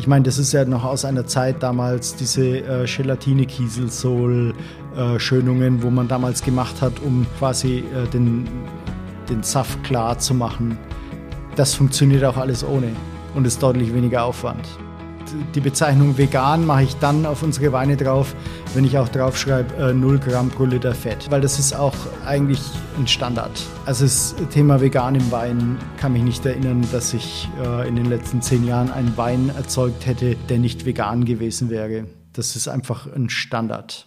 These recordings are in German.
Ich meine, das ist ja noch aus einer Zeit damals, diese äh, Gelatine-Kieselsohl-Schönungen, äh, wo man damals gemacht hat, um quasi äh, den, den Saft klar zu machen. Das funktioniert auch alles ohne und ist deutlich weniger Aufwand die Bezeichnung vegan mache ich dann auf unsere Weine drauf, wenn ich auch draufschreibe äh, 0 Gramm pro Liter Fett, weil das ist auch eigentlich ein Standard. Also das Thema vegan im Wein kann mich nicht erinnern, dass ich äh, in den letzten zehn Jahren einen Wein erzeugt hätte, der nicht vegan gewesen wäre. Das ist einfach ein Standard.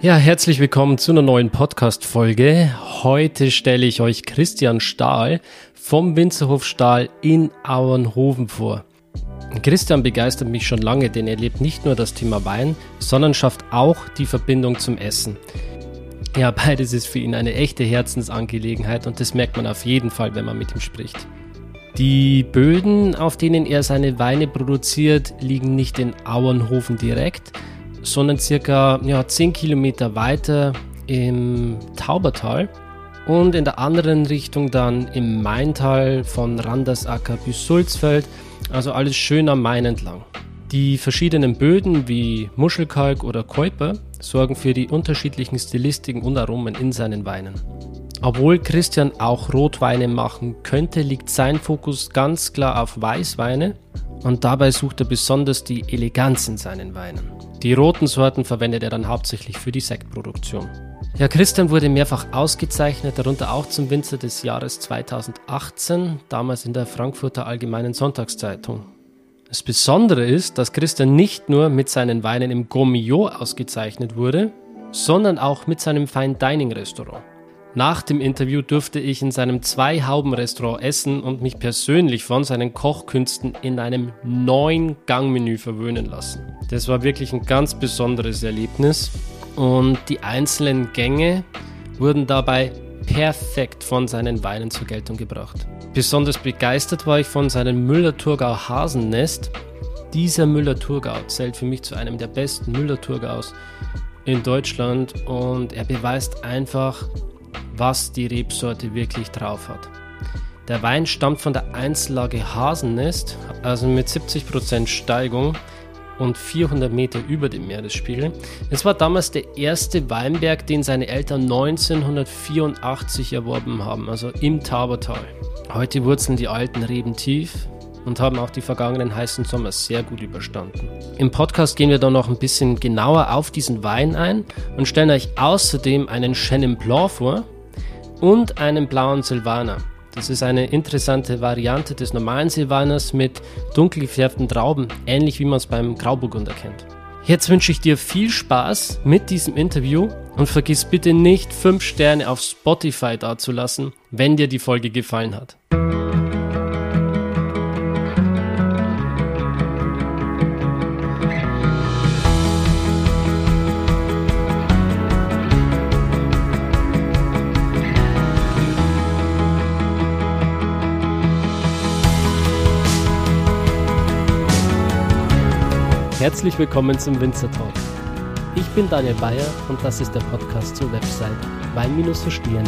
Ja, herzlich willkommen zu einer neuen Podcast-Folge. Heute stelle ich euch Christian Stahl vom Winzerhof Stahl in Auernhofen vor. Christian begeistert mich schon lange, denn er lebt nicht nur das Thema Wein, sondern schafft auch die Verbindung zum Essen. Ja, beides ist für ihn eine echte Herzensangelegenheit und das merkt man auf jeden Fall, wenn man mit ihm spricht. Die Böden, auf denen er seine Weine produziert, liegen nicht in Auernhofen direkt, sondern circa ja, 10 Kilometer weiter im Taubertal und in der anderen Richtung dann im Maintal von Randersacker bis Sulzfeld also alles schön am Main entlang. Die verschiedenen Böden wie Muschelkalk oder Käuper sorgen für die unterschiedlichen Stilistiken und Aromen in seinen Weinen. Obwohl Christian auch Rotweine machen könnte, liegt sein Fokus ganz klar auf Weißweine und dabei sucht er besonders die Eleganz in seinen Weinen. Die roten Sorten verwendet er dann hauptsächlich für die Sektproduktion. Ja, Christian wurde mehrfach ausgezeichnet, darunter auch zum Winzer des Jahres 2018, damals in der Frankfurter Allgemeinen Sonntagszeitung. Das Besondere ist, dass Christian nicht nur mit seinen Weinen im Gourmillot ausgezeichnet wurde, sondern auch mit seinem Fine Dining Restaurant. Nach dem Interview durfte ich in seinem Zwei-Hauben-Restaurant essen und mich persönlich von seinen Kochkünsten in einem neuen Gangmenü verwöhnen lassen. Das war wirklich ein ganz besonderes Erlebnis und die einzelnen Gänge wurden dabei perfekt von seinen Weinen zur Geltung gebracht. Besonders begeistert war ich von seinem Müller-Thurgau Hasennest. Dieser Müller-Thurgau zählt für mich zu einem der besten Müller-Thurgaus in Deutschland und er beweist einfach, was die Rebsorte wirklich drauf hat. Der Wein stammt von der Einzellage Hasennest, also mit 70% Steigung und 400 Meter über dem Meeresspiegel. Es war damals der erste Weinberg, den seine Eltern 1984 erworben haben, also im Taubertal. Heute wurzeln die alten Reben tief und haben auch die vergangenen heißen Sommer sehr gut überstanden. Im Podcast gehen wir dann noch ein bisschen genauer auf diesen Wein ein und stellen euch außerdem einen Chenin Blanc vor und einen blauen Silvaner. Das ist eine interessante Variante des normalen Silvaners mit dunkel gefärbten Trauben, ähnlich wie man es beim Grauburgunder kennt. Jetzt wünsche ich dir viel Spaß mit diesem Interview und vergiss bitte nicht 5 Sterne auf Spotify dazulassen, wenn dir die Folge gefallen hat. Herzlich willkommen zum Winzer Talk. Ich bin Daniel Bayer und das ist der Podcast zur Website wein-verstehen.de.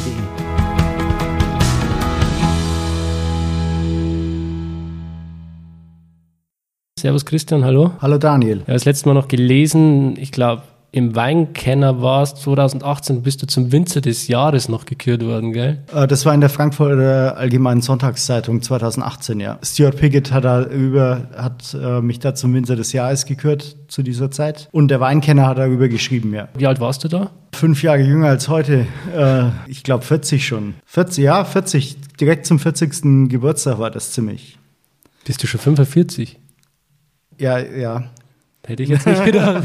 Servus Christian, hallo. Hallo Daniel. Ja, das letzte Mal noch gelesen, ich glaube, im Weinkenner warst, 2018 bist du zum Winzer des Jahres noch gekürt worden, gell? Äh, das war in der Frankfurter Allgemeinen Sonntagszeitung 2018, ja. Stuart Piggott hat, da über, hat äh, mich da zum Winzer des Jahres gekürt zu dieser Zeit. Und der Weinkenner hat darüber geschrieben, ja. Wie alt warst du da? Fünf Jahre jünger als heute. Äh, ich glaube 40 schon. 40, ja, 40. Direkt zum 40. Geburtstag war das ziemlich. Bist du schon 45? Ja, ja. Hätte ich jetzt nicht gedacht.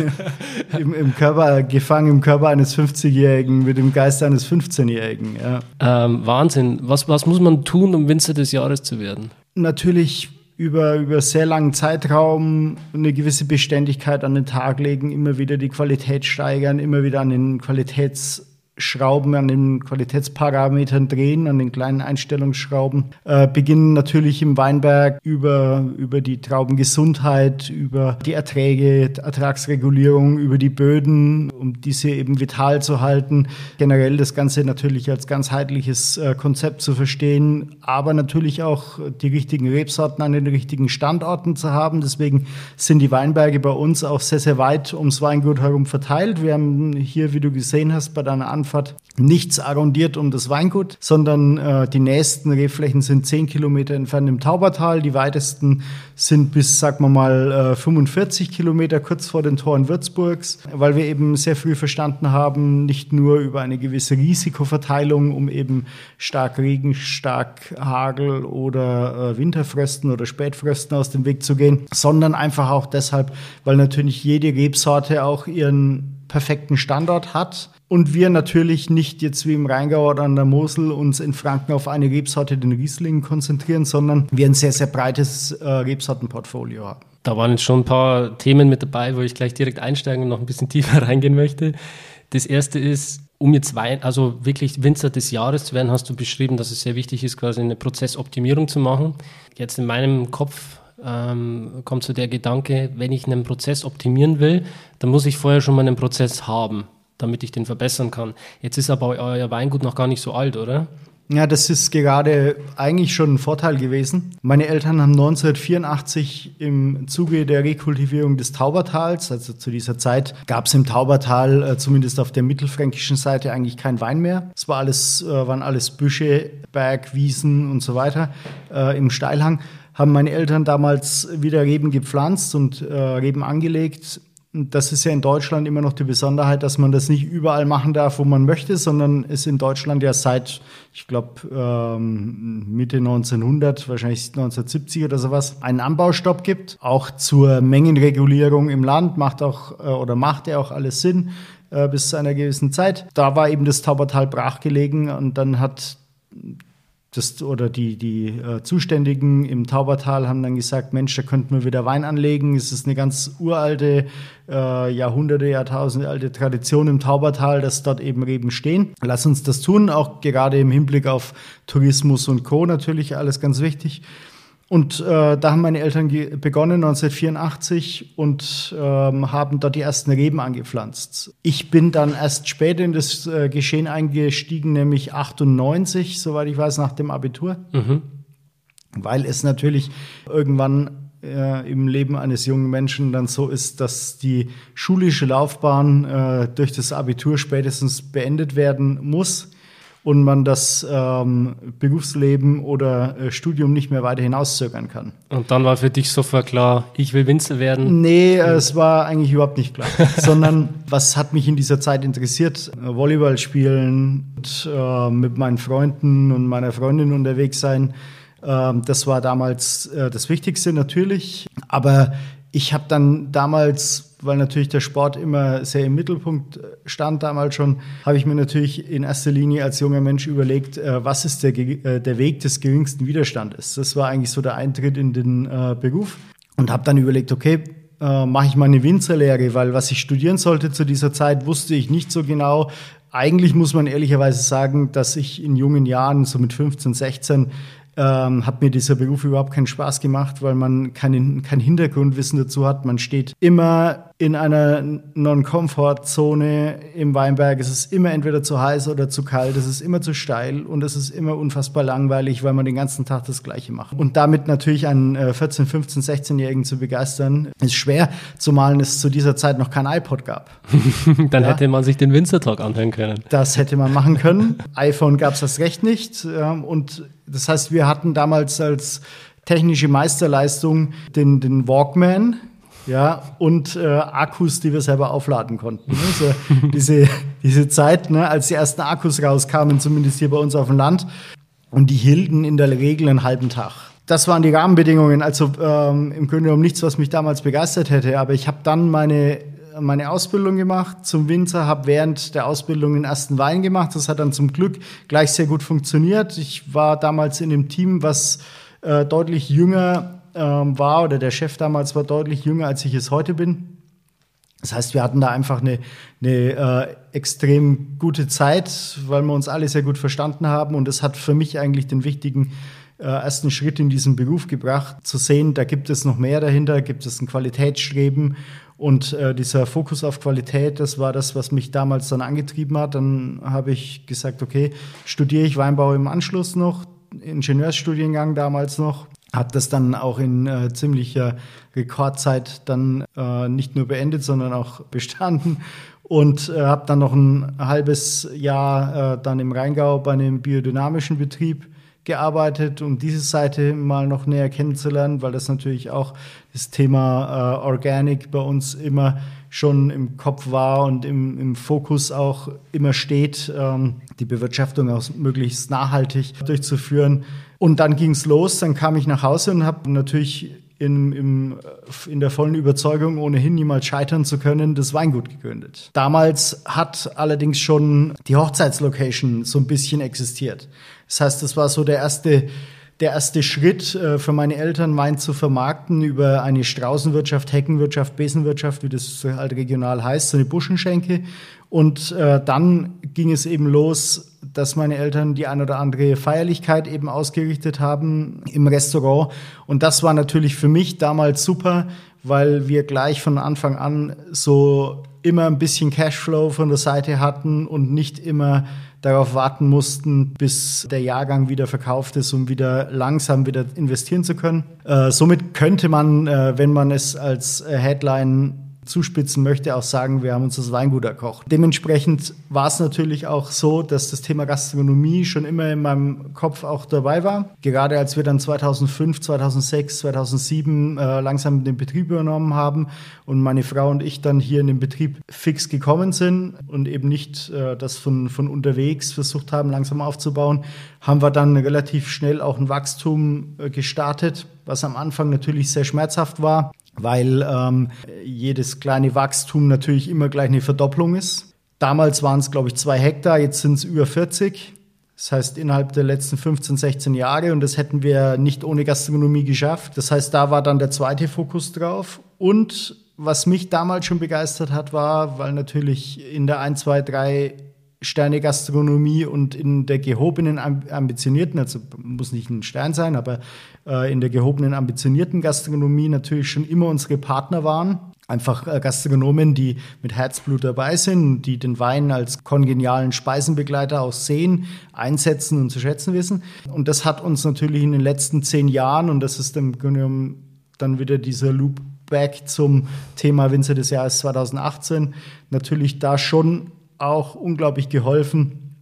Im, Im, Körper, gefangen im Körper eines 50-Jährigen mit dem Geist eines 15-Jährigen. Ja. Ähm, Wahnsinn. Was, was muss man tun, um Winzer des Jahres zu werden? Natürlich über, über sehr langen Zeitraum eine gewisse Beständigkeit an den Tag legen, immer wieder die Qualität steigern, immer wieder an den Qualitäts Schrauben an den Qualitätsparametern drehen, an den kleinen Einstellungsschrauben, äh, beginnen natürlich im Weinberg über, über die Traubengesundheit, über die Erträge, Ertragsregulierung, über die Böden, um diese eben vital zu halten. Generell das Ganze natürlich als ganzheitliches äh, Konzept zu verstehen, aber natürlich auch die richtigen Rebsorten an den richtigen Standorten zu haben. Deswegen sind die Weinberge bei uns auch sehr, sehr weit ums Weingut herum verteilt. Wir haben hier, wie du gesehen hast, bei deiner Anfrage Anfahrt nichts arrondiert um das Weingut, sondern äh, die nächsten Rebflächen sind zehn Kilometer entfernt im Taubertal. Die weitesten sind bis, sagen wir mal, äh, 45 Kilometer kurz vor den Toren Würzburgs, weil wir eben sehr früh verstanden haben, nicht nur über eine gewisse Risikoverteilung, um eben stark Regen, stark Hagel oder äh, Winterfrösten oder Spätfrösten aus dem Weg zu gehen, sondern einfach auch deshalb, weil natürlich jede Rebsorte auch ihren perfekten Standort hat und wir natürlich nicht jetzt wie im Rheingau oder an der Mosel uns in Franken auf eine Rebsorte, den Riesling, konzentrieren, sondern wir ein sehr, sehr breites äh, Rebsortenportfolio haben. Da waren jetzt schon ein paar Themen mit dabei, wo ich gleich direkt einsteigen und noch ein bisschen tiefer reingehen möchte. Das erste ist, um jetzt Wein, also wirklich Winzer des Jahres zu werden, hast du beschrieben, dass es sehr wichtig ist, quasi eine Prozessoptimierung zu machen. Jetzt in meinem Kopf ähm, kommt so der Gedanke, wenn ich einen Prozess optimieren will, dann muss ich vorher schon mal einen Prozess haben damit ich den verbessern kann. Jetzt ist aber euer Weingut noch gar nicht so alt, oder? Ja, das ist gerade eigentlich schon ein Vorteil gewesen. Meine Eltern haben 1984 im Zuge der Rekultivierung des Taubertals, also zu dieser Zeit gab es im Taubertal, äh, zumindest auf der mittelfränkischen Seite, eigentlich kein Wein mehr. Es war alles, äh, waren alles Büsche, Berg, Wiesen und so weiter äh, im Steilhang. Haben meine Eltern damals wieder Reben gepflanzt und äh, Reben angelegt das ist ja in Deutschland immer noch die Besonderheit, dass man das nicht überall machen darf, wo man möchte, sondern es in Deutschland ja seit, ich glaube, ähm, Mitte 1900, wahrscheinlich 1970 oder sowas, einen Anbaustopp gibt. Auch zur Mengenregulierung im Land macht auch äh, oder macht ja auch alles Sinn äh, bis zu einer gewissen Zeit. Da war eben das Taubertal brachgelegen und dann hat das, oder die, die äh, Zuständigen im Taubertal haben dann gesagt, Mensch, da könnten wir wieder Wein anlegen. Es ist eine ganz uralte, äh, Jahrhunderte, Jahrtausende alte Tradition im Taubertal, dass dort eben Reben stehen. Lass uns das tun, auch gerade im Hinblick auf Tourismus und Co. natürlich alles ganz wichtig. Und äh, da haben meine Eltern begonnen 1984 und ähm, haben dort die ersten Reben angepflanzt. Ich bin dann erst später in das äh, Geschehen eingestiegen, nämlich 98, soweit ich weiß, nach dem Abitur. Mhm. Weil es natürlich irgendwann äh, im Leben eines jungen Menschen dann so ist, dass die schulische Laufbahn äh, durch das Abitur spätestens beendet werden muss und man das ähm, Berufsleben oder äh, Studium nicht mehr weiter hinauszögern kann. Und dann war für dich sofort klar, ich will Winzer werden? Nee, äh, es war eigentlich überhaupt nicht klar. Sondern was hat mich in dieser Zeit interessiert? Äh, Volleyball spielen, und, äh, mit meinen Freunden und meiner Freundin unterwegs sein. Ähm, das war damals äh, das Wichtigste natürlich. Aber ich habe dann damals weil natürlich der Sport immer sehr im Mittelpunkt stand damals schon, habe ich mir natürlich in erster Linie als junger Mensch überlegt, äh, was ist der, äh, der Weg des geringsten Widerstandes. Das war eigentlich so der Eintritt in den äh, Beruf und habe dann überlegt, okay, äh, mache ich mal eine Winzerlehre, weil was ich studieren sollte zu dieser Zeit, wusste ich nicht so genau. Eigentlich muss man ehrlicherweise sagen, dass ich in jungen Jahren, so mit 15, 16, ähm, hat mir dieser Beruf überhaupt keinen Spaß gemacht, weil man kein, kein Hintergrundwissen dazu hat. Man steht immer in einer Non-Comfort-Zone im Weinberg. Es ist immer entweder zu heiß oder zu kalt, es ist immer zu steil und es ist immer unfassbar langweilig, weil man den ganzen Tag das Gleiche macht. Und damit natürlich einen 14, 15, 16-Jährigen zu begeistern, ist schwer, zumal es zu dieser Zeit noch kein iPod gab. Dann ja. hätte man sich den Winzer Talk anhören können. Das hätte man machen können. iPhone gab es das recht nicht. Und das heißt, wir hatten damals als technische Meisterleistung den, den Walkman, ja, und äh, Akkus, die wir selber aufladen konnten. Ne? So, diese, diese Zeit, ne, als die ersten Akkus rauskamen, zumindest hier bei uns auf dem Land, und die hielten in der Regel einen halben Tag. Das waren die Rahmenbedingungen. Also ähm, im Grunde genommen nichts, was mich damals begeistert hätte. Aber ich habe dann meine meine Ausbildung gemacht zum Winzer, habe während der Ausbildung den ersten Wein gemacht. Das hat dann zum Glück gleich sehr gut funktioniert. Ich war damals in dem Team, was äh, deutlich jünger ähm, war oder der Chef damals war deutlich jünger, als ich es heute bin. Das heißt, wir hatten da einfach eine, eine äh, extrem gute Zeit, weil wir uns alle sehr gut verstanden haben. Und das hat für mich eigentlich den wichtigen äh, ersten Schritt in diesen Beruf gebracht, zu sehen, da gibt es noch mehr dahinter, gibt es ein Qualitätsstreben. Und äh, dieser Fokus auf Qualität, das war das, was mich damals dann angetrieben hat. Dann habe ich gesagt, okay, studiere ich Weinbau im Anschluss noch, Ingenieursstudiengang damals noch habe das dann auch in äh, ziemlicher Rekordzeit dann äh, nicht nur beendet, sondern auch bestanden und äh, habe dann noch ein halbes Jahr äh, dann im Rheingau bei einem biodynamischen Betrieb gearbeitet, um diese Seite mal noch näher kennenzulernen, weil das natürlich auch das Thema äh, Organic bei uns immer schon im Kopf war und im, im Fokus auch immer steht, ähm, die Bewirtschaftung auch möglichst nachhaltig durchzuführen. Und dann ging es los, dann kam ich nach Hause und habe natürlich in, im, in der vollen Überzeugung, ohnehin niemals scheitern zu können, das Weingut gegründet. Damals hat allerdings schon die Hochzeitslocation so ein bisschen existiert. Das heißt, das war so der erste der erste Schritt äh, für meine Eltern, Wein zu vermarkten über eine Straußenwirtschaft, Heckenwirtschaft, Besenwirtschaft, wie das halt regional heißt, so eine Buschenschenke. Und äh, dann ging es eben los, dass meine Eltern die ein oder andere Feierlichkeit eben ausgerichtet haben im Restaurant. Und das war natürlich für mich damals super, weil wir gleich von Anfang an so immer ein bisschen Cashflow von der Seite hatten und nicht immer darauf warten mussten, bis der Jahrgang wieder verkauft ist, um wieder langsam wieder investieren zu können. Äh, somit könnte man, äh, wenn man es als äh, Headline zuspitzen möchte, auch sagen, wir haben uns das Weingut erkocht. Dementsprechend war es natürlich auch so, dass das Thema Gastronomie schon immer in meinem Kopf auch dabei war. Gerade als wir dann 2005, 2006, 2007 äh, langsam den Betrieb übernommen haben und meine Frau und ich dann hier in den Betrieb fix gekommen sind und eben nicht äh, das von, von unterwegs versucht haben, langsam aufzubauen, haben wir dann relativ schnell auch ein Wachstum äh, gestartet, was am Anfang natürlich sehr schmerzhaft war weil ähm, jedes kleine Wachstum natürlich immer gleich eine Verdopplung ist. Damals waren es, glaube ich, zwei Hektar, jetzt sind es über 40. Das heißt, innerhalb der letzten 15, 16 Jahre und das hätten wir nicht ohne Gastronomie geschafft. Das heißt, da war dann der zweite Fokus drauf. Und was mich damals schon begeistert hat, war, weil natürlich in der 1, 2, 3 Sterne Gastronomie und in der gehobenen, ambitionierten, also muss nicht ein Stern sein, aber äh, in der gehobenen, ambitionierten Gastronomie natürlich schon immer unsere Partner waren. Einfach äh, Gastronomen, die mit Herzblut dabei sind, die den Wein als kongenialen Speisenbegleiter auch sehen, einsetzen und zu schätzen wissen. Und das hat uns natürlich in den letzten zehn Jahren, und das ist im Grunde genommen dann wieder dieser Loop back zum Thema Winzer des Jahres 2018, natürlich da schon auch unglaublich geholfen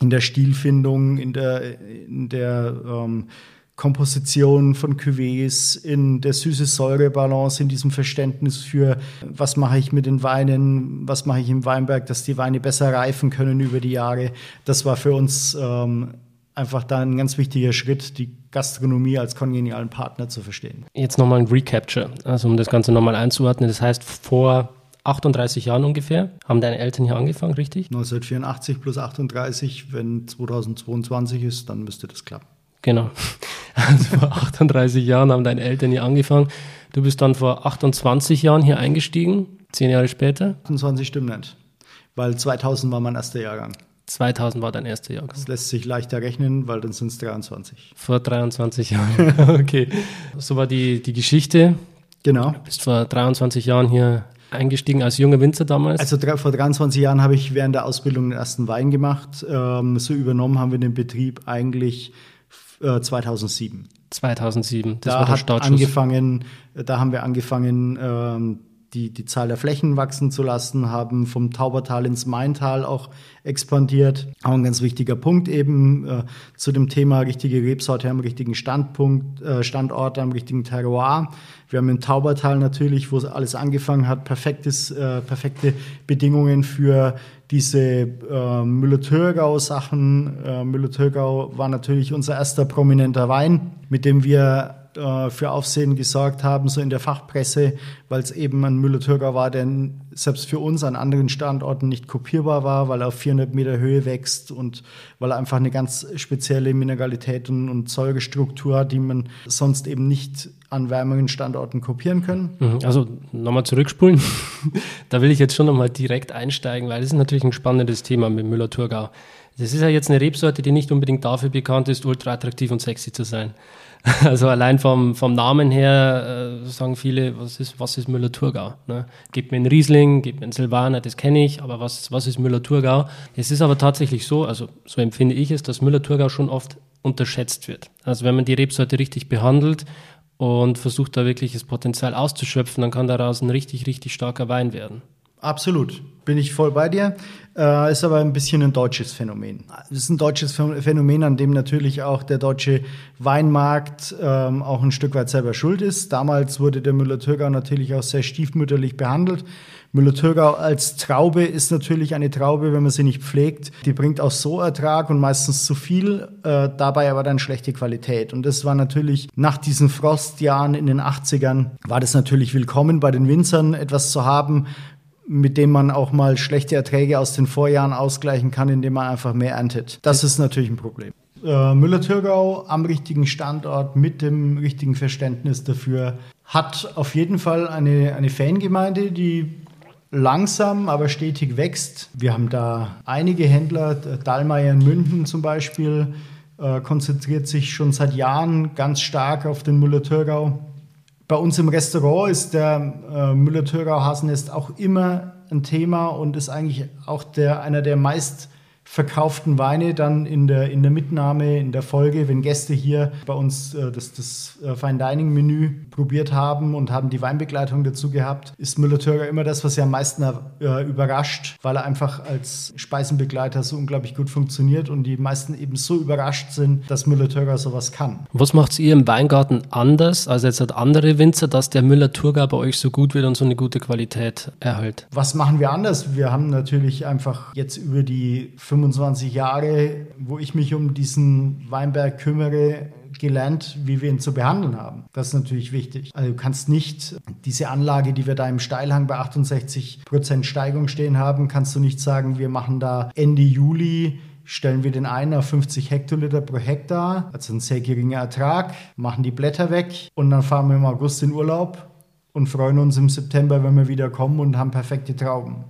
in der Stilfindung, in der, in der ähm, Komposition von Cuvées, in der süße-säure-Balance, in diesem Verständnis für, was mache ich mit den Weinen, was mache ich im Weinberg, dass die Weine besser reifen können über die Jahre. Das war für uns ähm, einfach da ein ganz wichtiger Schritt, die Gastronomie als kongenialen Partner zu verstehen. Jetzt nochmal ein Recapture, also um das Ganze nochmal einzuordnen. Das heißt, vor 38 Jahren ungefähr haben deine Eltern hier angefangen, richtig? 1984 plus 38, wenn 2022 ist, dann müsste das klappen. Genau. Also vor 38 Jahren haben deine Eltern hier angefangen. Du bist dann vor 28 Jahren hier eingestiegen, zehn Jahre später. 28 stimmt nicht, weil 2000 war mein erster Jahrgang. 2000 war dein erster Jahrgang. Das lässt sich leichter rechnen, weil dann sind es 23. Vor 23 Jahren. okay. So war die, die Geschichte. Genau. Du bist vor 23 Jahren hier eingestiegen als junger Winzer damals? Also vor 23 Jahren habe ich während der Ausbildung den ersten Wein gemacht. Ähm, so übernommen haben wir den Betrieb eigentlich äh, 2007. 2007, das da war der hat Startschuss. angefangen, Da haben wir angefangen, ähm, die, die Zahl der Flächen wachsen zu lassen, haben vom Taubertal ins Maintal auch expandiert. Auch ein ganz wichtiger Punkt eben äh, zu dem Thema richtige Rebsorte am richtigen Standpunkt, äh, Standort, am richtigen Terroir. Wir haben im Taubertal natürlich, wo alles angefangen hat, perfektes, äh, perfekte Bedingungen für diese äh, Müller-Thurgau-Sachen. Äh, Müller-Thurgau war natürlich unser erster prominenter Wein, mit dem wir äh, für Aufsehen gesorgt haben, so in der Fachpresse, weil es eben ein Müller-Thurgau war, der selbst für uns an anderen Standorten nicht kopierbar war, weil er auf 400 Meter Höhe wächst und weil er einfach eine ganz spezielle Mineralität und, und Säurestruktur hat, die man sonst eben nicht an wärmeren Standorten kopieren können. Mhm. Also nochmal zurückspulen. da will ich jetzt schon nochmal direkt einsteigen, weil das ist natürlich ein spannendes Thema mit Müller-Thurgau. Das ist ja jetzt eine Rebsorte, die nicht unbedingt dafür bekannt ist, ultra attraktiv und sexy zu sein. Also allein vom, vom Namen her äh, sagen viele, was ist, was ist Müller-Thurgau? Ne? Gebt mir einen Riesling, gebt mir einen Silvaner, das kenne ich, aber was, was ist Müller-Thurgau? Es ist aber tatsächlich so, also so empfinde ich es, dass Müller-Thurgau schon oft unterschätzt wird. Also wenn man die Rebsorte richtig behandelt und versucht da wirklich das Potenzial auszuschöpfen, dann kann daraus ein richtig, richtig starker Wein werden. Absolut, bin ich voll bei dir. Äh, ist aber ein bisschen ein deutsches Phänomen. Es ist ein deutsches Phänomen, an dem natürlich auch der deutsche Weinmarkt ähm, auch ein Stück weit selber schuld ist. Damals wurde der Müller-Thurgau natürlich auch sehr stiefmütterlich behandelt. Müller-Thurgau als Traube ist natürlich eine Traube, wenn man sie nicht pflegt. Die bringt auch so Ertrag und meistens zu viel, äh, dabei aber dann schlechte Qualität. Und das war natürlich nach diesen Frostjahren in den 80ern, war das natürlich willkommen bei den Winzern, etwas zu haben, mit dem man auch mal schlechte Erträge aus den Vorjahren ausgleichen kann, indem man einfach mehr erntet. Das ist natürlich ein Problem. Äh, Müller-Thurgau am richtigen Standort mit dem richtigen Verständnis dafür hat auf jeden Fall eine, eine Fangemeinde, die langsam, aber stetig wächst. Wir haben da einige Händler, Dallmayr in München zum Beispiel, äh, konzentriert sich schon seit Jahren ganz stark auf den Müller-Thurgau. Bei uns im Restaurant ist der äh, Müller-Thurgau Hasennest auch immer ein Thema und ist eigentlich auch der, einer der meist verkauften Weine dann in der, in der Mitnahme, in der Folge, wenn Gäste hier bei uns äh, das, das äh, Fine Dining Menü probiert haben und haben die Weinbegleitung dazu gehabt, ist Müller-Thurgau immer das, was sie am meisten äh, überrascht, weil er einfach als Speisenbegleiter so unglaublich gut funktioniert und die meisten eben so überrascht sind, dass Müller-Thurgau sowas kann. Was macht ihr im Weingarten anders als jetzt halt andere Winzer, dass der Müller-Thurgau bei euch so gut wird und so eine gute Qualität erhält? Was machen wir anders? Wir haben natürlich einfach jetzt über die 25 Jahre, wo ich mich um diesen Weinberg kümmere, gelernt, wie wir ihn zu behandeln haben. Das ist natürlich wichtig. Also du kannst nicht diese Anlage, die wir da im Steilhang bei 68 Prozent Steigung stehen haben, kannst du nicht sagen, wir machen da Ende Juli stellen wir den einen auf 50 Hektoliter pro Hektar, also ein sehr geringer Ertrag, machen die Blätter weg und dann fahren wir im August in Urlaub und freuen uns im September, wenn wir wieder kommen und haben perfekte Trauben.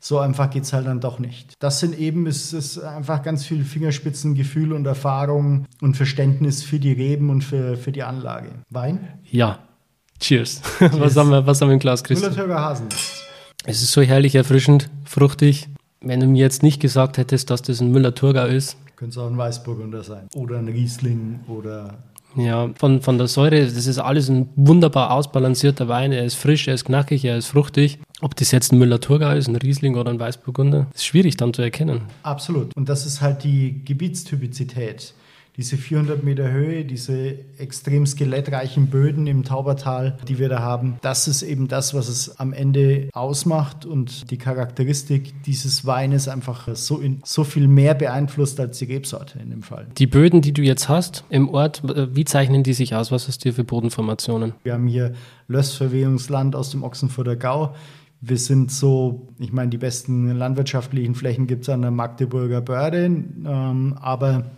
So einfach geht es halt dann doch nicht. Das sind eben, ist es einfach ganz viel Fingerspitzengefühl und Erfahrung und Verständnis für die Reben und für, für die Anlage. Wein? Ja. Cheers. Cheers. was, haben wir, was haben wir im Glas, Christian? Müller-Thurgau Hasen. Es ist so herrlich erfrischend, fruchtig. Wenn du mir jetzt nicht gesagt hättest, dass das ein Müller-Thurgau ist. Könnte es auch ein Weißburgunder sein. Oder ein Riesling oder ja, von, von der Säure, das ist alles ein wunderbar ausbalancierter Wein. Er ist frisch, er ist knackig, er ist fruchtig. Ob das jetzt ein Müller-Thurgau ist, ein Riesling oder ein Weißburgunder, ist schwierig dann zu erkennen. Absolut. Und das ist halt die Gebietstypizität diese 400 Meter Höhe, diese extrem skelettreichen Böden im Taubertal, die wir da haben, das ist eben das, was es am Ende ausmacht und die Charakteristik dieses Weines einfach so, in, so viel mehr beeinflusst als die Rebsorte in dem Fall. Die Böden, die du jetzt hast im Ort, wie zeichnen die sich aus? Was hast du hier für Bodenformationen? Wir haben hier Lössverwehungsland aus dem Ochsenfurter Gau. Wir sind so, ich meine, die besten landwirtschaftlichen Flächen gibt es an der Magdeburger Börde, ähm, aber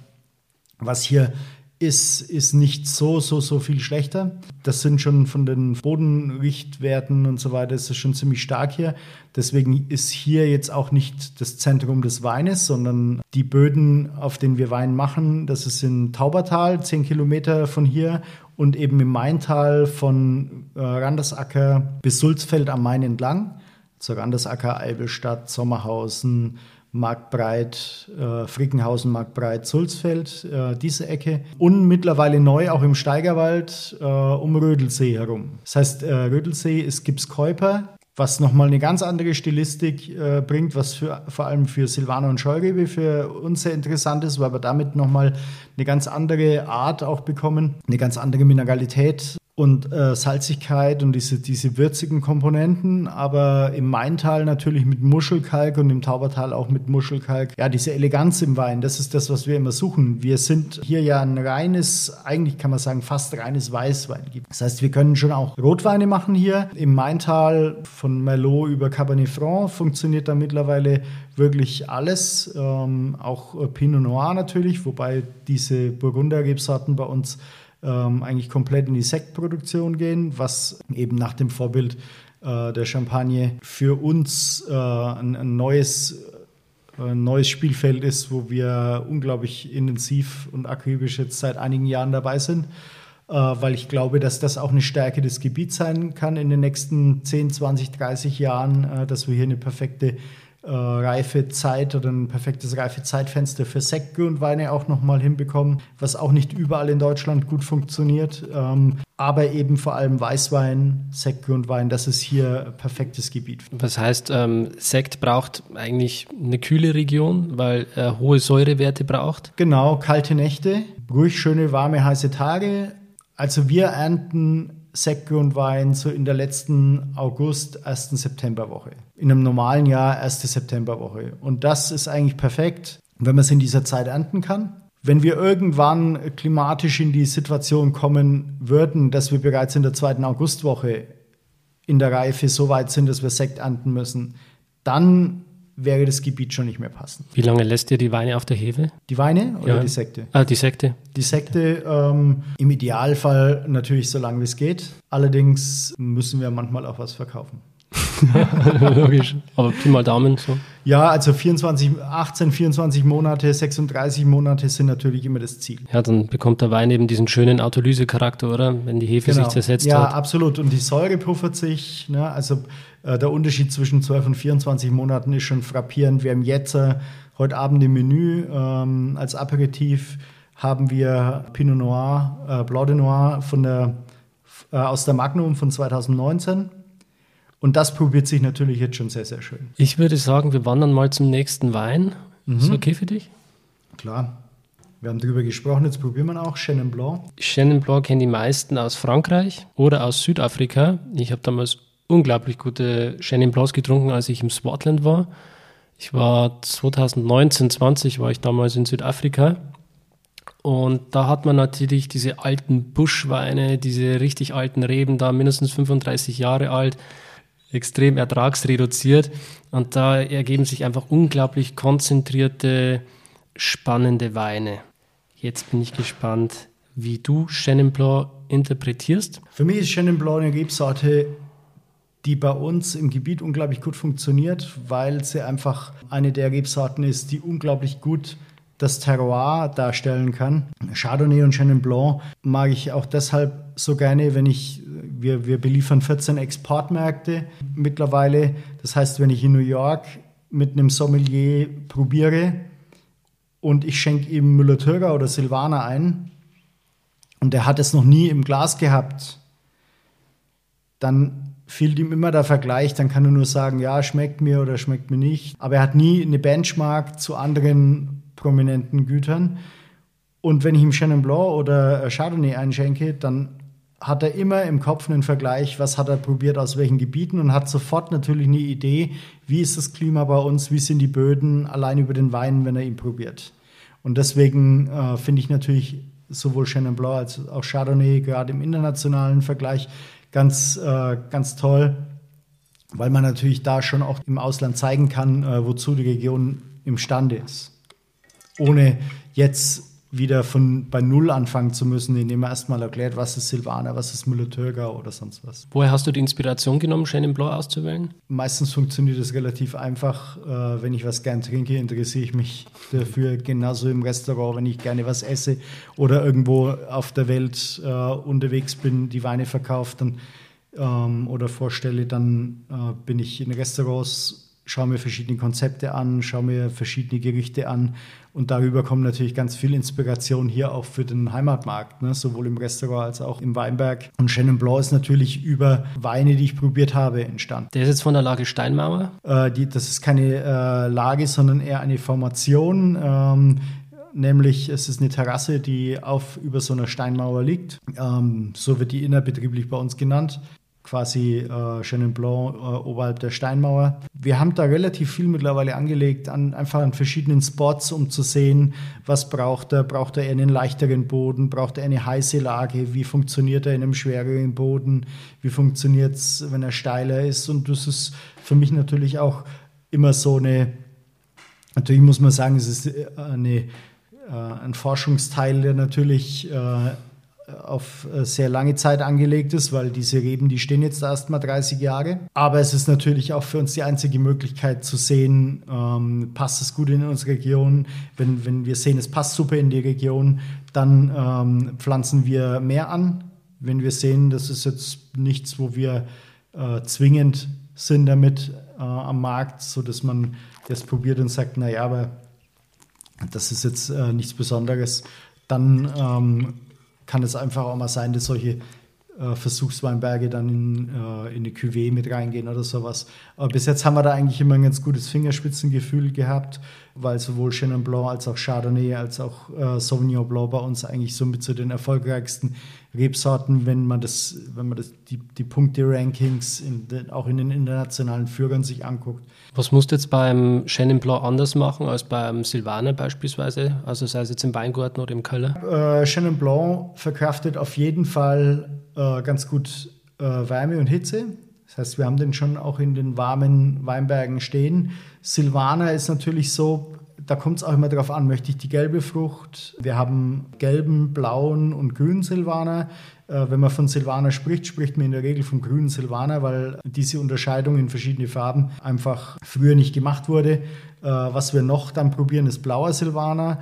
was hier ist, ist nicht so, so, so viel schlechter. Das sind schon von den Bodenrichtwerten und so weiter, ist das schon ziemlich stark hier. Deswegen ist hier jetzt auch nicht das Zentrum des Weines, sondern die Böden, auf denen wir Wein machen, das ist in Taubertal, zehn Kilometer von hier und eben im Maintal von äh, Randersacker bis Sulzfeld am Main entlang. Zur Randersacker, Eibelstadt, Sommerhausen, Marktbreit, äh, Frickenhausen, Marktbreit, Sulzfeld, äh, diese Ecke. Und mittlerweile neu auch im Steigerwald äh, um Rödelsee herum. Das heißt, äh, Rödelsee ist Gipskäuper, was nochmal eine ganz andere Stilistik äh, bringt, was für, vor allem für Silvaner und Scheurebe für uns sehr interessant ist, weil wir damit nochmal eine ganz andere Art auch bekommen, eine ganz andere Mineralität und äh, Salzigkeit und diese, diese würzigen Komponenten, aber im Maintal natürlich mit Muschelkalk und im Taubertal auch mit Muschelkalk. Ja, diese Eleganz im Wein, das ist das, was wir immer suchen. Wir sind hier ja ein reines, eigentlich kann man sagen, fast reines Weißwein. Das heißt, wir können schon auch Rotweine machen hier. Im Maintal von Merlot über Cabernet Franc funktioniert da mittlerweile wirklich alles. Ähm, auch Pinot Noir natürlich, wobei diese Burgunder-Rebsorten bei uns ähm, eigentlich komplett in die Sektproduktion gehen, was eben nach dem Vorbild äh, der Champagne für uns äh, ein, ein, neues, äh, neues Spielfeld ist, wo wir unglaublich intensiv und akribisch jetzt seit einigen Jahren dabei sind. Äh, weil ich glaube, dass das auch eine Stärke des Gebiets sein kann in den nächsten 10, 20, 30 Jahren, äh, dass wir hier eine perfekte äh, Reifezeit oder ein perfektes Reifezeitfenster für Sekt und Weine auch nochmal hinbekommen, was auch nicht überall in Deutschland gut funktioniert. Ähm, aber eben vor allem Weißwein, Sekt und Wein, das ist hier perfektes Gebiet. Was heißt, ähm, Sekt braucht eigentlich eine kühle Region, weil er hohe Säurewerte braucht? Genau, kalte Nächte, ruhig schöne, warme, heiße Tage, also wir ernten Sekt und Wein so in der letzten August, 1. Septemberwoche. In einem normalen Jahr 1. Septemberwoche. Und das ist eigentlich perfekt, wenn man es in dieser Zeit ernten kann. Wenn wir irgendwann klimatisch in die Situation kommen würden, dass wir bereits in der zweiten Augustwoche in der Reife so weit sind, dass wir Sekt ernten müssen, dann wäre das Gebiet schon nicht mehr passend. Wie lange lässt ihr die Weine auf der Hefe? Die Weine oder ja. die Sekte? Ah, die Sekte. Die Sekte ähm, im Idealfall natürlich so lange wie es geht. Allerdings müssen wir manchmal auch was verkaufen. Logisch. Aber Pi mal Daumen so. Ja, also 24, 18, 24 Monate, 36 Monate sind natürlich immer das Ziel. Ja, dann bekommt der Wein eben diesen schönen Autolyse-Charakter, oder? Wenn die Hefe genau. sich zersetzt ja, hat. Ja, absolut. Und die Säure puffert sich. Ne? Also äh, der Unterschied zwischen 12 und 24 Monaten ist schon frappierend. Wir haben jetzt äh, heute Abend im Menü ähm, als Aperitif haben wir Pinot Noir, äh, Blanc de Noir von der, äh, aus der Magnum von 2019 und das probiert sich natürlich jetzt schon sehr, sehr schön. Ich würde sagen, wir wandern mal zum nächsten Wein. Mhm. Ist okay für dich? Klar. Wir haben darüber gesprochen, jetzt probieren wir auch Chenin Blanc. Chenin Blanc kennen die meisten aus Frankreich oder aus Südafrika. Ich habe damals unglaublich gute Chenin Blancs getrunken, als ich im Swartland war. Ich war 2019, 20 war ich damals in Südafrika. Und da hat man natürlich diese alten Buschweine, diese richtig alten Reben da, mindestens 35 Jahre alt extrem ertragsreduziert. Und da ergeben sich einfach unglaublich konzentrierte, spannende Weine. Jetzt bin ich gespannt, wie du Chenin Blanc interpretierst. Für mich ist Chenin Blanc eine Rebsorte, die bei uns im Gebiet unglaublich gut funktioniert, weil sie einfach eine der Rebsorten ist, die unglaublich gut das Terroir darstellen kann. Chardonnay und Chenin Blanc mag ich auch deshalb so gerne, wenn ich, wir, wir beliefern 14 Exportmärkte mittlerweile. Das heißt, wenn ich in New York mit einem Sommelier probiere und ich schenke ihm Müller-Thürger oder Silvaner ein und er hat es noch nie im Glas gehabt, dann fehlt ihm immer der Vergleich, dann kann er nur sagen, ja, schmeckt mir oder schmeckt mir nicht. Aber er hat nie eine Benchmark zu anderen prominenten Gütern. Und wenn ich ihm Chenin Blanc oder Chardonnay einschenke, dann hat er immer im Kopf einen Vergleich, was hat er probiert aus welchen Gebieten und hat sofort natürlich eine Idee, wie ist das Klima bei uns, wie sind die Böden, allein über den Wein, wenn er ihn probiert. Und deswegen äh, finde ich natürlich sowohl Chenin Blanc als auch Chardonnay gerade im internationalen Vergleich ganz, äh, ganz toll, weil man natürlich da schon auch im Ausland zeigen kann, äh, wozu die Region imstande ist ohne jetzt wieder von bei Null anfangen zu müssen, indem man erstmal erklärt, was ist Silvaner, was ist Müller-Thürger oder sonst was. Woher hast du die Inspiration genommen, Chenin Blanc auszuwählen? Meistens funktioniert das relativ einfach. Äh, wenn ich was gern trinke, interessiere ich mich dafür. Genauso im Restaurant, wenn ich gerne was esse oder irgendwo auf der Welt äh, unterwegs bin, die Weine verkauft dann, ähm, oder vorstelle, dann äh, bin ich in Restaurants schaue mir verschiedene Konzepte an, schaue mir verschiedene Gerichte an und darüber kommt natürlich ganz viel Inspiration hier auch für den Heimatmarkt, ne? sowohl im Restaurant als auch im Weinberg. Und Chenin Blanc ist natürlich über Weine, die ich probiert habe, entstanden. Der ist jetzt von der Lage Steinmauer? Äh, die, das ist keine äh, Lage, sondern eher eine Formation. Ähm, nämlich es ist eine Terrasse, die auf über so einer Steinmauer liegt. Ähm, so wird die innerbetrieblich bei uns genannt quasi äh, Chenin Blanc äh, oberhalb der Steinmauer. Wir haben da relativ viel mittlerweile angelegt, an, einfach an verschiedenen Spots, um zu sehen, was braucht er. Braucht er einen leichteren Boden? Braucht er eine heiße Lage? Wie funktioniert er in einem schwereren Boden? Wie funktioniert es, wenn er steiler ist? Und das ist für mich natürlich auch immer so eine, natürlich muss man sagen, es ist äh, eine, äh, ein Forschungsteil, der natürlich äh, auf äh, sehr lange Zeit angelegt ist, weil diese Reben, die stehen jetzt erst mal 30 Jahre. Aber es ist natürlich auch für uns die einzige Möglichkeit zu sehen, ähm, passt es gut in unsere Region. Wenn, wenn wir sehen, es passt super in die Region, dann ähm, pflanzen wir mehr an. Wenn wir sehen, das ist jetzt nichts, wo wir äh, zwingend sind damit äh, am Markt, sodass man das probiert und sagt, naja, aber das ist jetzt äh, nichts Besonderes, dann ähm, kann es einfach auch mal sein, dass solche äh, Versuchsweinberge dann in, äh, in die Cuvée mit reingehen oder sowas. Aber bis jetzt haben wir da eigentlich immer ein ganz gutes Fingerspitzengefühl gehabt, weil sowohl Chenin Blanc als auch Chardonnay als auch äh, Sauvignon Blanc bei uns eigentlich so mit zu den erfolgreichsten Rebsorten, wenn man das, wenn man das, die, die Punkte-Rankings auch in den internationalen Führern sich anguckt. Was musst du jetzt beim Chenin Blanc anders machen als beim Silvaner beispielsweise? Also sei es jetzt im Weingarten oder im Keller? Äh, Chenin Blanc verkraftet auf jeden Fall äh, ganz gut äh, Wärme und Hitze. Das heißt, wir haben den schon auch in den warmen Weinbergen stehen. Silvaner ist natürlich so, da kommt es auch immer darauf an, möchte ich die gelbe Frucht? Wir haben gelben, blauen und grünen Silvaner. Äh, wenn man von Silvaner spricht, spricht man in der Regel vom grünen Silvaner, weil diese Unterscheidung in verschiedene Farben einfach früher nicht gemacht wurde. Äh, was wir noch dann probieren, ist blauer Silvaner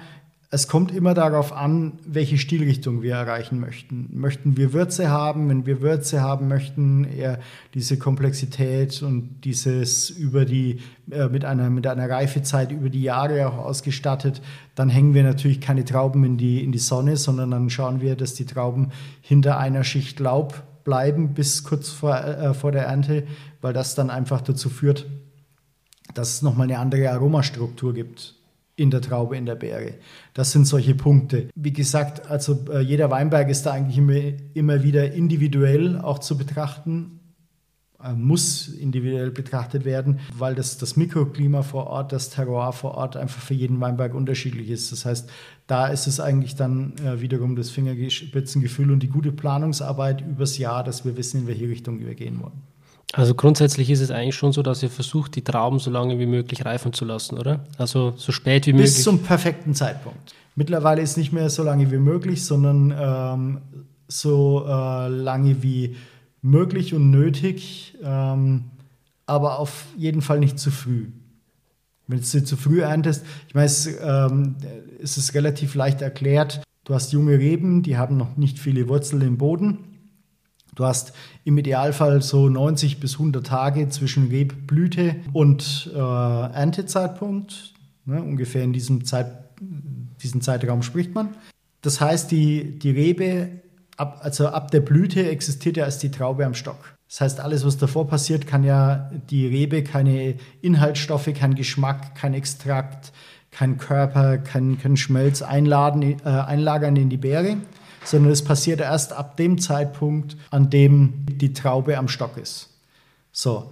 es kommt immer darauf an, welche Stilrichtung wir erreichen möchten. Möchten wir Würze haben? Wenn wir Würze haben möchten, eher diese Komplexität und dieses über die, äh, mit einer, mit einer Reifezeit über die Jahre auch ausgestattet, dann hängen wir natürlich keine Trauben in die, in die Sonne, sondern dann schauen wir, dass die Trauben hinter einer Schicht Laub bleiben bis kurz vor, äh, vor der Ernte, weil das dann einfach dazu führt, dass es nochmal eine andere Aromastruktur gibt in der Traube, in der Beere. Das sind solche Punkte. Wie gesagt, also äh, jeder Weinberg ist da eigentlich immer, immer wieder individuell auch zu betrachten, äh, muss individuell betrachtet werden, weil das, das Mikroklima vor Ort, das Terroir vor Ort einfach für jeden Weinberg unterschiedlich ist. Das heißt, da ist es eigentlich dann äh, wiederum das Fingerspitzengefühl und die gute Planungsarbeit übers Jahr, dass wir wissen, in welche Richtung wir gehen wollen. Also grundsätzlich ist es eigentlich schon so, dass ihr versucht, die Trauben so lange wie möglich reifen zu lassen, oder? Also so spät wie möglich. Bis zum perfekten Zeitpunkt. Mittlerweile ist nicht mehr so lange wie möglich, sondern ähm, so äh, lange wie möglich und nötig, ähm, aber auf jeden Fall nicht zu früh. Wenn du sie zu früh erntest, ich meine, es, ähm, es ist relativ leicht erklärt. Du hast junge Reben, die haben noch nicht viele Wurzeln im Boden Du hast im Idealfall so 90 bis 100 Tage zwischen Rebblüte und äh, Erntezeitpunkt. Ne, ungefähr in diesem Zeit, diesen Zeitraum spricht man. Das heißt, die, die Rebe, ab, also ab der Blüte existiert ja als die Traube am Stock. Das heißt, alles, was davor passiert, kann ja die Rebe keine Inhaltsstoffe, kein Geschmack, kein Extrakt, kein Körper, kein, kein Schmelz einladen, äh, einlagern in die Beere sondern es passiert erst ab dem Zeitpunkt, an dem die Traube am Stock ist. So.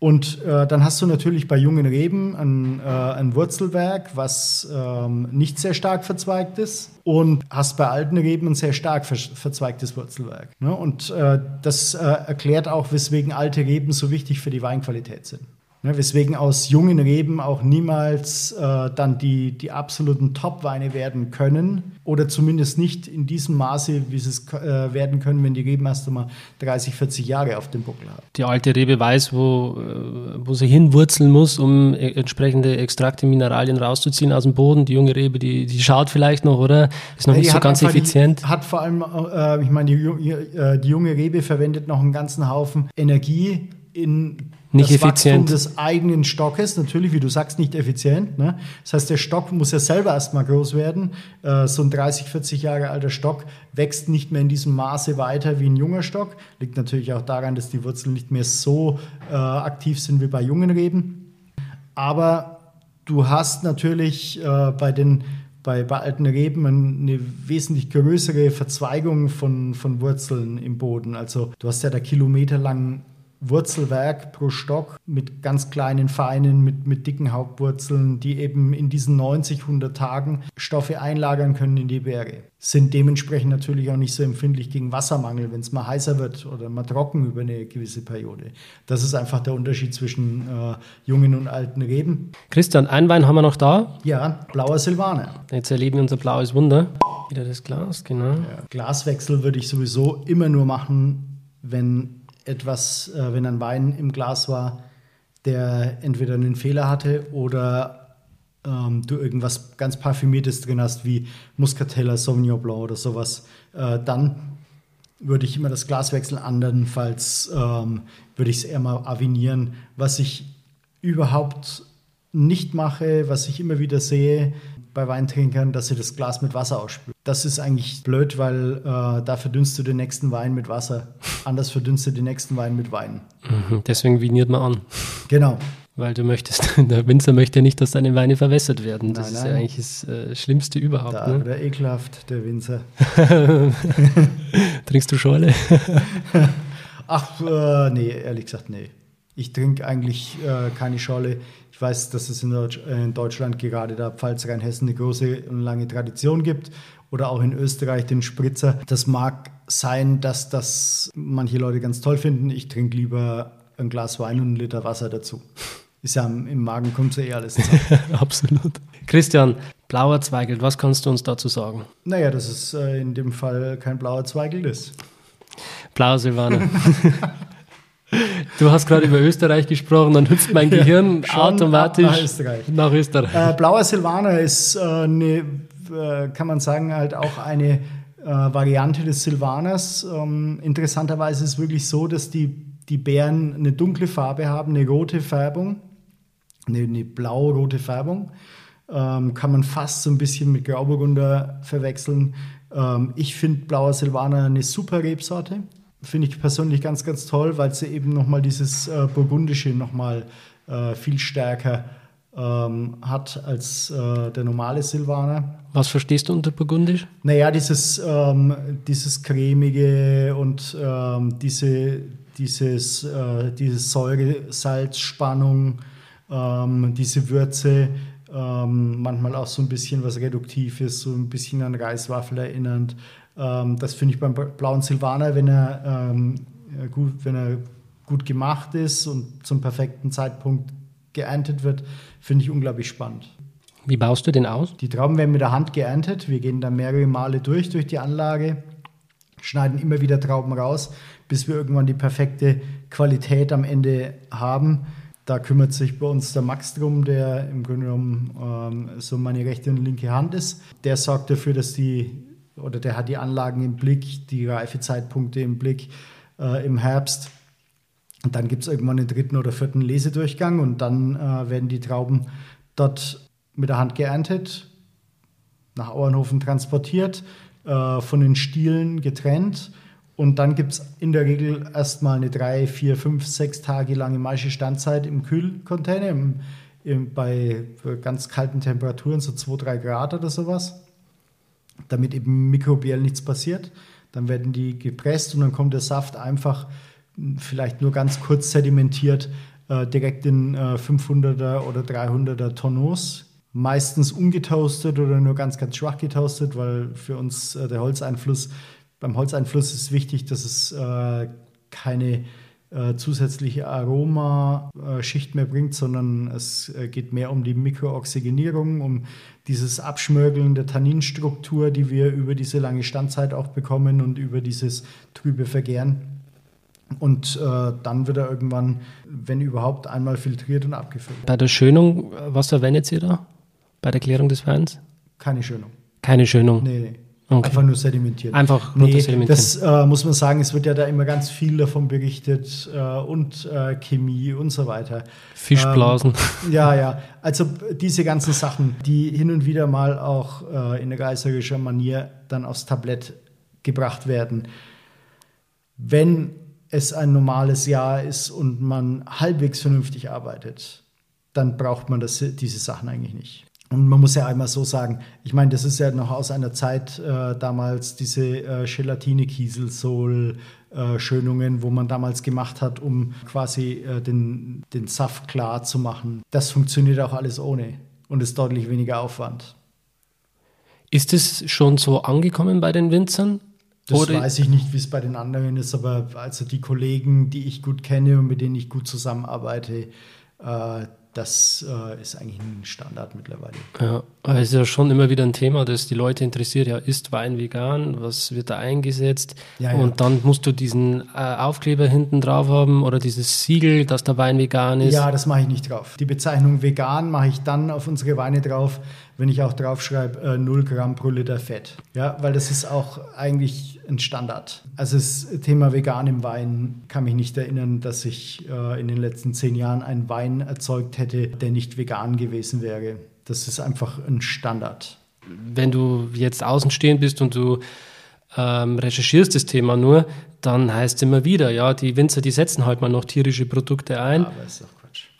Und äh, dann hast du natürlich bei jungen Reben ein, äh, ein Wurzelwerk, was ähm, nicht sehr stark verzweigt ist, und hast bei alten Reben ein sehr stark ver verzweigtes Wurzelwerk. Ne? Und äh, das äh, erklärt auch, weswegen alte Reben so wichtig für die Weinqualität sind. Ne, weswegen aus jungen Reben auch niemals äh, dann die, die absoluten Top-Weine werden können oder zumindest nicht in diesem Maße, wie sie es äh, werden können, wenn die Reben erst einmal 30, 40 Jahre auf dem Buckel haben. Die alte Rebe weiß, wo, äh, wo sie hinwurzeln muss, um e, entsprechende Extrakte, Mineralien rauszuziehen aus dem Boden. Die junge Rebe, die, die schaut vielleicht noch, oder? Ist noch ja, nicht so ganz effizient. Die, hat vor allem, äh, ich meine, die, äh, die junge Rebe verwendet noch einen ganzen Haufen Energie in nicht das effizient. Wachstum des eigenen Stockes, natürlich, wie du sagst, nicht effizient. Ne? Das heißt, der Stock muss ja selber erstmal groß werden. Äh, so ein 30, 40 Jahre alter Stock wächst nicht mehr in diesem Maße weiter wie ein junger Stock. Liegt natürlich auch daran, dass die Wurzeln nicht mehr so äh, aktiv sind wie bei jungen Reben. Aber du hast natürlich äh, bei den bei, bei alten Reben eine wesentlich größere Verzweigung von, von Wurzeln im Boden. Also du hast ja da kilometerlang Wurzelwerk pro Stock mit ganz kleinen Feinen, mit, mit dicken Hauptwurzeln, die eben in diesen 90, 100 Tagen Stoffe einlagern können in die Berge. Sind dementsprechend natürlich auch nicht so empfindlich gegen Wassermangel, wenn es mal heißer wird oder mal trocken über eine gewisse Periode. Das ist einfach der Unterschied zwischen äh, jungen und alten Reben. Christian, ein Wein haben wir noch da. Ja, blauer Silvaner. Jetzt erleben wir unser blaues Wunder. Wieder das Glas, genau. Ja, Glaswechsel würde ich sowieso immer nur machen, wenn etwas, äh, wenn ein Wein im Glas war, der entweder einen Fehler hatte oder ähm, du irgendwas ganz Parfümiertes drin hast, wie Muscatella, Sauvignon Blanc oder sowas, äh, dann würde ich immer das Glas wechseln. Andernfalls ähm, würde ich es eher mal avinieren. Was ich überhaupt nicht mache, was ich immer wieder sehe, bei Weintrinkern, dass sie das Glas mit Wasser ausspülen. Das ist eigentlich blöd, weil äh, da verdünnst du den nächsten Wein mit Wasser. Anders verdünnst du den nächsten Wein mit Wein. Mhm, deswegen viniert man an. Genau. Weil du möchtest, der Winzer möchte nicht, dass deine Weine verwässert werden. Das Nein, ist nein. ja eigentlich das äh, Schlimmste überhaupt. Da Ne? wird er ekelhaft, der Winzer. Trinkst du Schorle? Ach, äh, nee, ehrlich gesagt, nee. Ich trinke eigentlich äh, keine Schorle. Ich weiß, dass es in, Deutsch, in Deutschland gerade da Pfalz, Rheinhessen eine große und lange Tradition gibt. Oder auch in Österreich den Spritzer. Das mag sein, dass das manche Leute ganz toll finden. Ich trinke lieber ein Glas Wein und einen Liter Wasser dazu. Ist ja im Magen kommt so eh alles zusammen. Absolut. Christian, blauer Zweigelt, was kannst du uns dazu sagen? naja, dass es äh, in dem Fall kein blauer Zweigel ist. Blauer Silvaner. du hast gerade über Österreich gesprochen, dann hüpft mein Gehirn schon automatisch nach Österreich. Nach Österreich. Äh, Blauer Silvaner ist äh, eine, äh, kann man sagen, halt auch eine äh, Variante des Silvaners. Ähm, interessanterweise ist es wirklich so, dass die, die Beeren eine dunkle Farbe haben, eine rote Färbung, eine, eine blau-rote Färbung. Ähm, kann man fast so ein bisschen mit Grauburgunder verwechseln. Ähm, ich finde Blauer Silvaner eine super Rebsorte. Finde ich persönlich ganz, ganz toll, weil sie eben nochmal dieses äh, Burgundische nochmal äh, viel stärker ähm, hat als äh, der normale Silvaner. Was verstehst du unter Burgundisch? Naja, dieses, ähm, dieses cremige und ähm, diese, dieses, äh, diese Säure-Salz-Spannung, ähm, diese Würze, ähm, manchmal auch so ein bisschen was Reduktives, so ein bisschen an Reiswaffel erinnernd. Ähm, das finde ich beim blauen Silvaner, wenn er, ähm, äh, gut, wenn er gut gemacht ist und zum perfekten Zeitpunkt geerntet wird, finde ich unglaublich spannend. Wie baust du den aus? Die Trauben werden mit der Hand geerntet. Wir gehen da mehrere Male durch, durch die Anlage, schneiden immer wieder Trauben raus, bis wir irgendwann die perfekte Qualität am Ende haben. Da kümmert sich bei uns der Max drum, der im Grunde genommen ähm, so meine rechte und linke Hand ist. Der sorgt dafür, dass die, oder der hat die Anlagen im Blick, die Reifezeitpunkte im Blick äh, im Herbst. Und dann gibt es irgendwann den dritten oder vierten Lesedurchgang und dann äh, werden die Trauben dort mit der Hand geerntet, nach Auernhofen transportiert, äh, von den Stielen getrennt. Und dann gibt es in der Regel erstmal eine drei, vier, fünf, sechs Tage lange meiste Standzeit im Kühlcontainer, im, im, bei ganz kalten Temperaturen, so 2, 3 Grad oder sowas, damit eben mikrobiell nichts passiert. Dann werden die gepresst und dann kommt der Saft einfach vielleicht nur ganz kurz sedimentiert äh, direkt in äh, 500er oder 300er Tonneaus. Meistens ungetoastet oder nur ganz, ganz schwach getoastet, weil für uns äh, der Holzeinfluss, beim Holzeinfluss ist wichtig, dass es äh, keine äh, zusätzliche Aromaschicht mehr bringt, sondern es äh, geht mehr um die Mikrooxygenierung, um dieses Abschmörgeln der Tanninstruktur, die wir über diese lange Standzeit auch bekommen und über dieses trübe Vergären. Und äh, dann wird er irgendwann, wenn überhaupt, einmal filtriert und abgefüllt. Bei der Schönung, was verwendet ihr da? Bei der Klärung des Weins? Keine Schönung. Keine Schönung. Nee, nee. Okay. Einfach nur sedimentiert. Einfach nur Nee, das Sedimentieren. das äh, muss man sagen, es wird ja da immer ganz viel davon berichtet äh, und äh, Chemie und so weiter. Fischblasen. Ähm, ja, ja. Also diese ganzen Sachen, die hin und wieder mal auch äh, in reißerischer Manier dann aufs Tablett gebracht werden. Wenn es ein normales Jahr ist und man halbwegs vernünftig arbeitet, dann braucht man das, diese Sachen eigentlich nicht. Und man muss ja einmal so sagen, ich meine, das ist ja noch aus einer Zeit äh, damals diese äh, Gelatine, Kieselsohl, äh, wo man damals gemacht hat, um quasi äh, den, den Saft klar zu machen. Das funktioniert auch alles ohne und ist deutlich weniger Aufwand. Ist es schon so angekommen bei den Winzern? Das Oder weiß ich nicht, wie es bei den anderen ist, aber also die Kollegen, die ich gut kenne und mit denen ich gut zusammenarbeite, äh, das äh, ist eigentlich ein Standard mittlerweile. Ja, aber es ist ja schon immer wieder ein Thema, das die Leute interessiert. Ja, ist Wein vegan? Was wird da eingesetzt? Ja, ja. Und dann musst du diesen äh, Aufkleber hinten drauf haben oder dieses Siegel, dass der Wein vegan ist. Ja, das mache ich nicht drauf. Die Bezeichnung vegan mache ich dann auf unsere Weine drauf, wenn ich auch draufschreibe, äh, 0 Gramm pro Liter Fett. Ja, weil das ist auch eigentlich ein Standard. Also das Thema vegan im Wein kann mich nicht erinnern, dass ich äh, in den letzten zehn Jahren einen Wein erzeugt hätte, der nicht vegan gewesen wäre. Das ist einfach ein Standard. Wenn du jetzt außenstehend bist und du ähm, recherchierst das Thema nur, dann heißt es immer wieder, ja, die Winzer, die setzen halt mal noch tierische Produkte ein. Ja, aber ist doch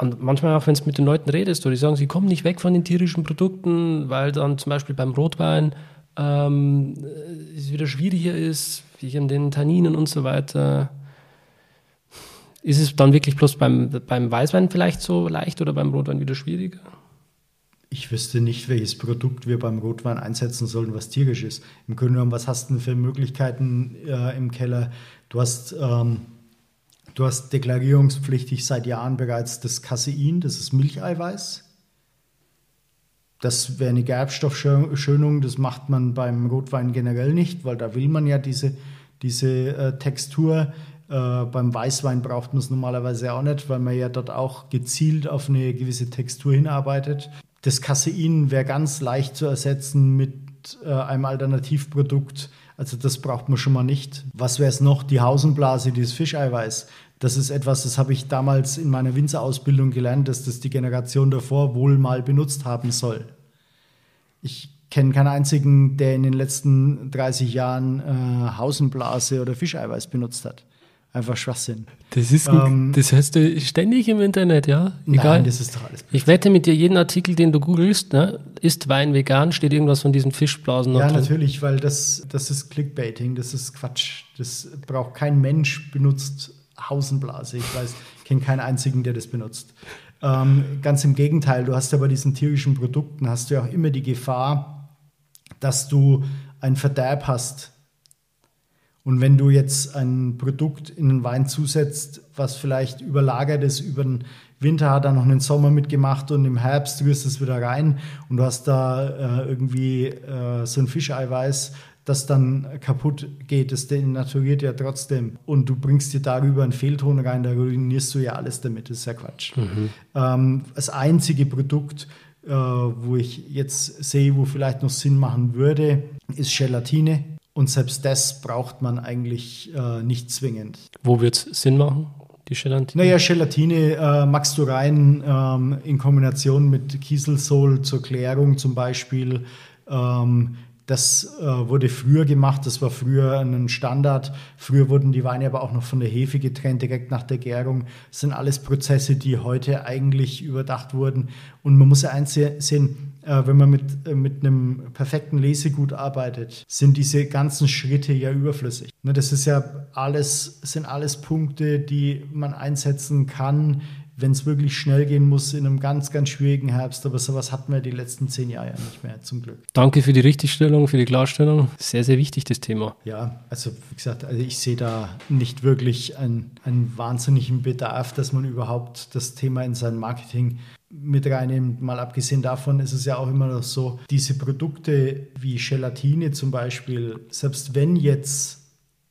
und manchmal auch, wenn du mit den Leuten redest, oder die sagen, sie kommen nicht weg von den tierischen Produkten, weil dann zum Beispiel beim Rotwein ähm, es wieder schwieriger ist, wegen den Tanninen und so weiter. Ist es dann wirklich bloß beim, beim Weißwein vielleicht so leicht oder beim Rotwein wieder schwieriger? Ich wüsste nicht, welches Produkt wir beim Rotwein einsetzen sollen, was tierisch ist. Im Grunde genommen, was hast du denn für Möglichkeiten äh, im Keller? Du hast ähm, Du hast deklarierungspflichtig seit Jahren bereits das Casein, das ist Milcheiweiß. Das wäre eine Gerbstoffschönung, das macht man beim Rotwein generell nicht, weil da will man ja diese, diese äh, Textur. Äh, beim Weißwein braucht man es normalerweise auch nicht, weil man ja dort auch gezielt auf eine gewisse Textur hinarbeitet. Das Casein wäre ganz leicht zu ersetzen mit äh, einem Alternativprodukt. Also das braucht man schon mal nicht. Was wäre es noch? Die Hausenblase, dieses Fischeiweiß. Das ist etwas, das habe ich damals in meiner Winzerausbildung gelernt, dass das die Generation davor wohl mal benutzt haben soll. Ich kenne keinen einzigen, der in den letzten 30 Jahren äh, Hausenblase oder Fischeiweiß benutzt hat. Einfach Schwachsinn. Das ist, ähm, das hörst du ständig im Internet, ja? Egal. Nein, das ist doch alles. Blödsinn. Ich wette mit dir, jeden Artikel, den du googelst, ne, ist Wein vegan, steht irgendwas von diesen Fischblasen noch Ja, drin. natürlich, weil das, das ist Clickbaiting, das ist Quatsch. Das braucht kein Mensch benutzt Hausenblase. Ich weiß, ich kenne keinen einzigen, der das benutzt. Ähm, ganz im Gegenteil, du hast ja bei diesen tierischen Produkten hast du ja auch immer die Gefahr, dass du ein Verderb hast. Und wenn du jetzt ein Produkt in den Wein zusetzt, was vielleicht überlagert ist über den Winter, hat er noch einen Sommer mitgemacht und im Herbst rührst du es wieder rein und du hast da äh, irgendwie äh, so ein Fischeiweiß das dann kaputt geht. Das denaturiert ja trotzdem. Und du bringst dir darüber einen Fehlton rein, da ruinierst du ja alles damit. Das ist ja Quatsch. Mhm. Ähm, das einzige Produkt, äh, wo ich jetzt sehe, wo vielleicht noch Sinn machen würde, ist Gelatine. Und selbst das braucht man eigentlich äh, nicht zwingend. Wo wird es Sinn machen? Die Gelatine? Naja, Gelatine äh, machst du rein ähm, in Kombination mit Kieselsohl zur Klärung zum Beispiel. Ähm, das äh, wurde früher gemacht, das war früher ein Standard. Früher wurden die Weine aber auch noch von der Hefe getrennt, direkt nach der Gärung. Das sind alles Prozesse, die heute eigentlich überdacht wurden. Und man muss ja eins sehen, äh, wenn man mit, äh, mit einem perfekten Lesegut arbeitet, sind diese ganzen Schritte ja überflüssig. Ne, das ist ja alles, sind alles Punkte, die man einsetzen kann, wenn es wirklich schnell gehen muss in einem ganz, ganz schwierigen Herbst. Aber sowas hatten wir die letzten zehn Jahre ja nicht mehr, zum Glück. Danke für die Richtigstellung, für die Klarstellung. Sehr, sehr wichtig, das Thema. Ja, also wie gesagt, also ich sehe da nicht wirklich einen, einen wahnsinnigen Bedarf, dass man überhaupt das Thema in sein Marketing mit reinnimmt. Mal abgesehen davon ist es ja auch immer noch so, diese Produkte wie Gelatine zum Beispiel, selbst wenn jetzt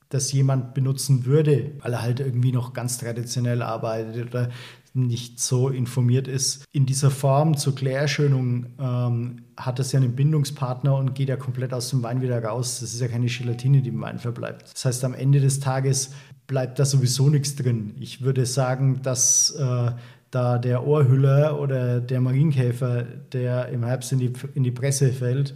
das jemand benutzen würde, weil er halt irgendwie noch ganz traditionell arbeitet oder nicht so informiert ist. In dieser Form zur Klärschönung ähm, hat das ja einen Bindungspartner und geht ja komplett aus dem Wein wieder raus. Das ist ja keine Gelatine, die im Wein verbleibt. Das heißt, am Ende des Tages bleibt da sowieso nichts drin. Ich würde sagen, dass äh, da der Ohrhüller oder der Marienkäfer, der im Herbst in die, in die Presse fällt,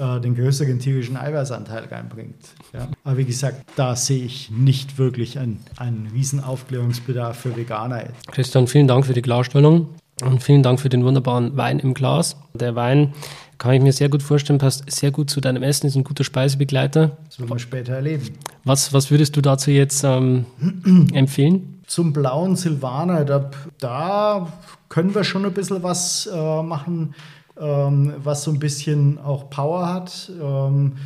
äh, den größeren tierischen Eiweißanteil reinbringt. Ja. Aber wie gesagt, da sehe ich nicht wirklich einen, einen riesen Aufklärungsbedarf für Veganer. Christian, vielen Dank für die Klarstellung. Und vielen Dank für den wunderbaren Wein im Glas. Der Wein kann ich mir sehr gut vorstellen, passt sehr gut zu deinem Essen, ist ein guter Speisebegleiter. Das werden wir später erleben. Was, was würdest du dazu jetzt ähm, empfehlen? Zum blauen Silvaner, da, da, können wir schon ein bisschen was äh, machen, ähm, was so ein bisschen auch Power hat. Ähm,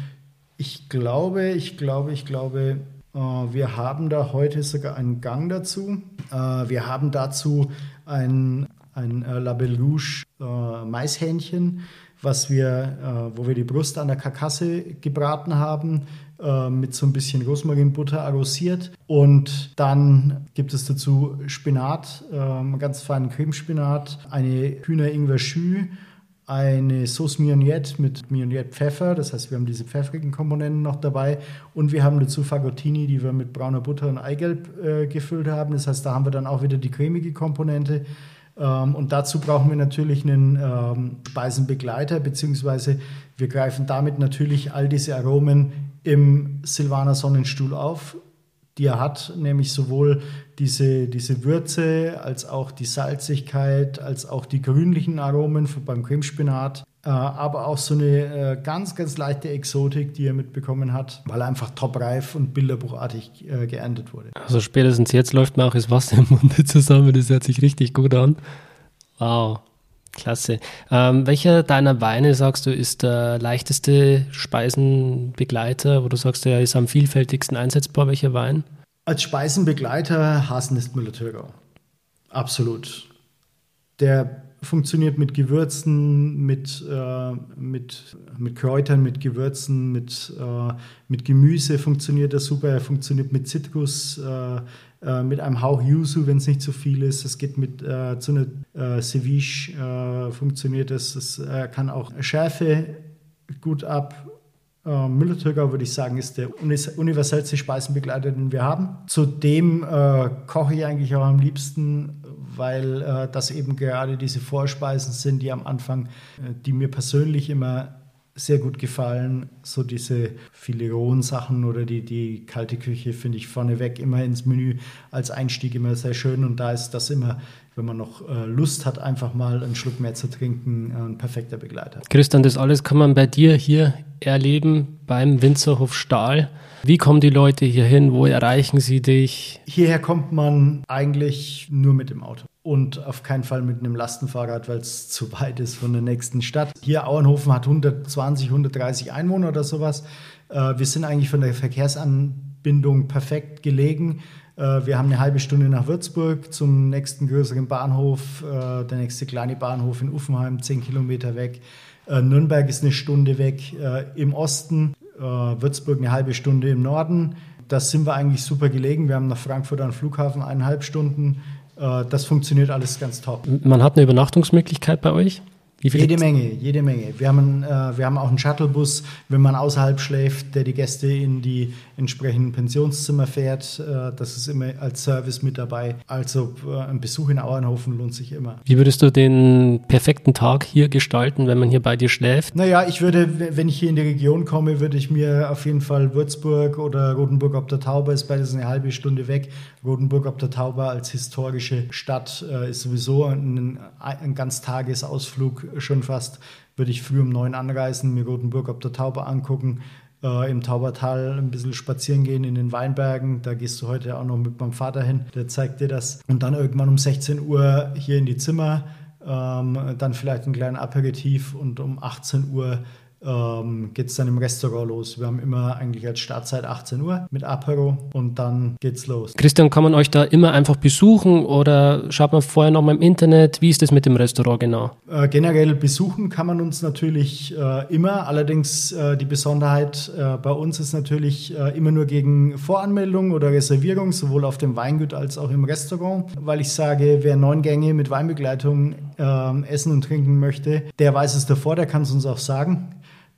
ich glaube, ich glaube, ich glaube, äh, wir haben da heute sogar einen Gang dazu. Äh, wir haben dazu ein, ein äh, Label Rouge äh, Maishähnchen was wir, äh, wo wir die Brust an der Karkasse gebraten haben, äh, mit so ein bisschen Rosmarinbutter arrosiert. Und dann gibt es dazu Spinat, äh, ganz feinen Cremespinat, eine Hühner-Ingwer-Schü, eine Sauce Mignonette mit Mignonette Pfeffer, das heißt, wir haben diese pfeffrigen Komponenten noch dabei und wir haben dazu Fagottini, die wir mit brauner Butter und Eigelb äh, gefüllt haben. Das heißt, da haben wir dann auch wieder die cremige Komponente. Ähm, und dazu brauchen wir natürlich einen ähm, Speisenbegleiter, beziehungsweise wir greifen damit natürlich all diese Aromen im Silvaner Sonnenstuhl auf, die er hat, nämlich sowohl diese, diese Würze als auch die Salzigkeit, als auch die grünlichen Aromen beim Cremespinat äh, aber auch so eine äh, ganz, ganz leichte Exotik, die er mitbekommen hat, weil er einfach topreif und bilderbuchartig äh, geerntet wurde. Also spätestens jetzt läuft mir auch das Wasser im Munde zusammen, das hört sich richtig gut an. Wow, klasse. Ähm, welcher deiner Weine, sagst du, ist der leichteste Speisenbegleiter, wo du sagst, er ist am vielfältigsten einsetzbar? Welcher Wein? Als Speisenbegleiter Haselnest Müller-Thurgau. Absolut. Der funktioniert mit Gewürzen, mit, äh, mit, mit Kräutern, mit Gewürzen, mit, äh, mit Gemüse funktioniert er super. Er funktioniert mit Zitrus, äh, äh mit einem Hauch Yuzu, wenn es nicht zu viel ist. Es geht mit äh, zu einer äh, Ceviche, funktioniert es. Es kann auch Schärfe gut ab. Müller-Thurgau, würde ich sagen, ist der universellste Speisenbegleiter, den wir haben. Zudem koche ich eigentlich auch am liebsten weil äh, das eben gerade diese Vorspeisen sind, die am Anfang, äh, die mir persönlich immer sehr gut gefallen. So diese Fileron-Sachen oder die, die kalte Küche finde ich vorneweg immer ins Menü als Einstieg immer sehr schön. Und da ist das immer, wenn man noch äh, Lust hat, einfach mal einen Schluck mehr zu trinken, ein perfekter Begleiter. Christian, das alles kann man bei dir hier erleben beim Winzerhof Stahl. Wie kommen die Leute hier hin? Wo erreichen sie dich? Hierher kommt man eigentlich nur mit dem Auto und auf keinen Fall mit einem Lastenfahrrad, weil es zu weit ist von der nächsten Stadt. Hier Auenhofen hat 120, 130 Einwohner oder sowas. Äh, wir sind eigentlich von der Verkehrsanbindung perfekt gelegen. Äh, wir haben eine halbe Stunde nach Würzburg zum nächsten größeren Bahnhof, äh, der nächste kleine Bahnhof in Uffenheim, 10 Kilometer weg. Nürnberg ist eine Stunde weg im Osten. Würzburg eine halbe Stunde im Norden. Das sind wir eigentlich super gelegen. Wir haben nach Frankfurt einen Flughafen eineinhalb Stunden. Äh, das funktioniert alles ganz top. Man hat eine Übernachtungsmöglichkeit bei euch? Jede Menge, jede Menge. Wir haben, äh, wir haben auch einen Shuttlebus, wenn man außerhalb schläft, der die Gäste in die entsprechenden Pensionszimmer fährt. Äh, das ist immer als Service mit dabei. Also äh, ein Besuch in Auernhofen lohnt sich immer. Wie würdest du den perfekten Tag hier gestalten, wenn man hier bei dir schläft? Naja, ich würde, wenn ich hier in die Region komme, würde ich mir auf jeden Fall Würzburg oder Rotenburg ob der Tauber ist beides eine halbe Stunde weg. Rotenburg ob der Tauber als historische Stadt äh, ist sowieso ein, ein Ganztagesausflug schon fast, würde ich früh um neun anreisen, mir Rotenburg ob der Tauber angucken, äh, im Taubertal ein bisschen spazieren gehen in den Weinbergen. Da gehst du heute auch noch mit meinem Vater hin, der zeigt dir das. Und dann irgendwann um 16 Uhr hier in die Zimmer, ähm, dann vielleicht ein kleinen Aperitif und um 18 Uhr ähm, geht es dann im Restaurant los. Wir haben immer eigentlich als Startzeit 18 Uhr mit Apero und dann geht's los. Christian, kann man euch da immer einfach besuchen oder schaut man vorher noch mal im Internet? Wie ist das mit dem Restaurant genau? Äh, generell besuchen kann man uns natürlich äh, immer. Allerdings äh, die Besonderheit äh, bei uns ist natürlich äh, immer nur gegen Voranmeldung oder Reservierung, sowohl auf dem Weingut als auch im Restaurant, weil ich sage, wer neun Gänge mit Weinbegleitung ähm, essen und trinken möchte, der weiß es davor, der kann es uns auch sagen.